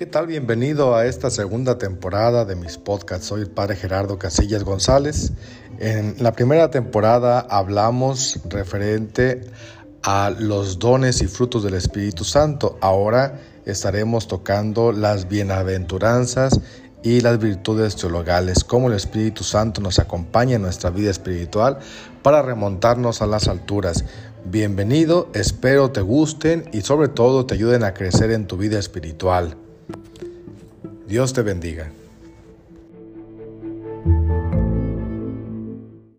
¿Qué tal? Bienvenido a esta segunda temporada de mis podcasts. Soy el padre Gerardo Casillas González. En la primera temporada hablamos referente a los dones y frutos del Espíritu Santo. Ahora estaremos tocando las bienaventuranzas y las virtudes teologales, cómo el Espíritu Santo nos acompaña en nuestra vida espiritual para remontarnos a las alturas. Bienvenido, espero te gusten y sobre todo te ayuden a crecer en tu vida espiritual. Dios te bendiga.